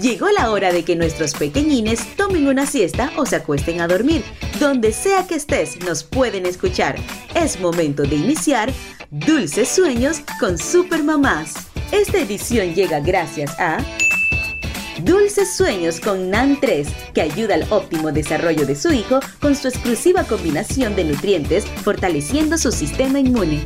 Llegó la hora de que nuestros pequeñines tomen una siesta o se acuesten a dormir. Donde sea que estés, nos pueden escuchar. Es momento de iniciar Dulces Sueños con Supermamás. Esta edición llega gracias a Dulces Sueños con NAN 3, que ayuda al óptimo desarrollo de su hijo con su exclusiva combinación de nutrientes, fortaleciendo su sistema inmune.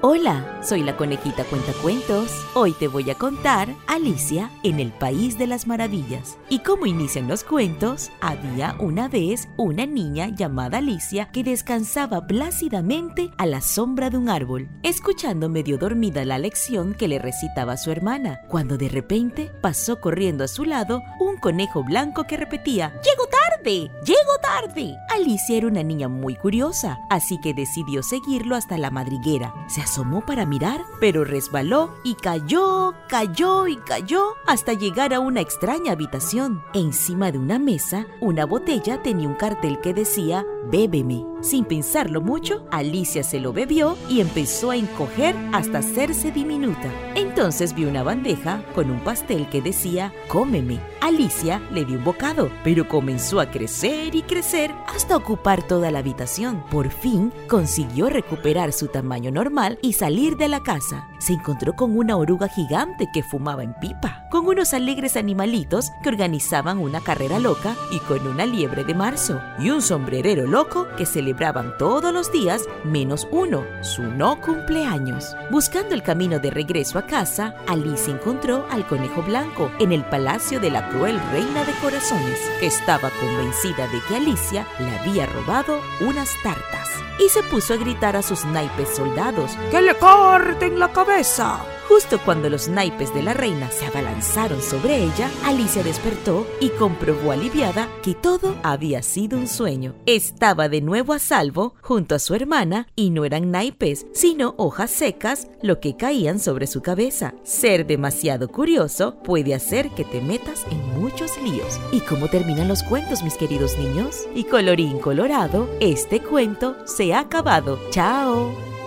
Hola, soy la conejita cuentacuentos. Hoy te voy a contar Alicia en el País de las Maravillas. Y como inician los cuentos, había una vez una niña llamada Alicia que descansaba plácidamente a la sombra de un árbol, escuchando medio dormida la lección que le recitaba su hermana, cuando de repente pasó corriendo a su lado un conejo blanco que repetía, ¡Llego ¡Llego tarde! Alicia era una niña muy curiosa, así que decidió seguirlo hasta la madriguera. Se asomó para mirar, pero resbaló y cayó, cayó y cayó hasta llegar a una extraña habitación. Encima de una mesa, una botella tenía un cartel que decía Bébeme. Sin pensarlo mucho, Alicia se lo bebió y empezó a encoger hasta hacerse diminuta. Entonces vio una bandeja con un pastel que decía Cómeme. Alicia le dio un bocado, pero comenzó a crecer y crecer hasta ocupar toda la habitación. Por fin consiguió recuperar su tamaño normal y salir de la casa. Se encontró con una oruga gigante que fumaba en pipa, con unos alegres animalitos que organizaban una carrera loca y con una liebre de marzo y un sombrerero loco que celebraban todos los días menos uno, su no cumpleaños. Buscando el camino de regreso a casa, Alice encontró al conejo blanco en el palacio de la cruel reina de corazones, que estaba convencida de que Alicia le había robado unas tartas y se puso a gritar a sus naipes soldados ¡Que le corten la cabeza! Justo cuando los naipes de la reina se abalanzaron sobre ella, Alicia despertó y comprobó aliviada que todo había sido un sueño. Estaba de nuevo a salvo junto a su hermana y no eran naipes, sino hojas secas lo que caían sobre su cabeza. Ser demasiado curioso puede hacer que te metas en muchos líos. ¿Y cómo terminan los cuentos, mis queridos niños? Y colorín colorado, este cuento se ha acabado. ¡Chao!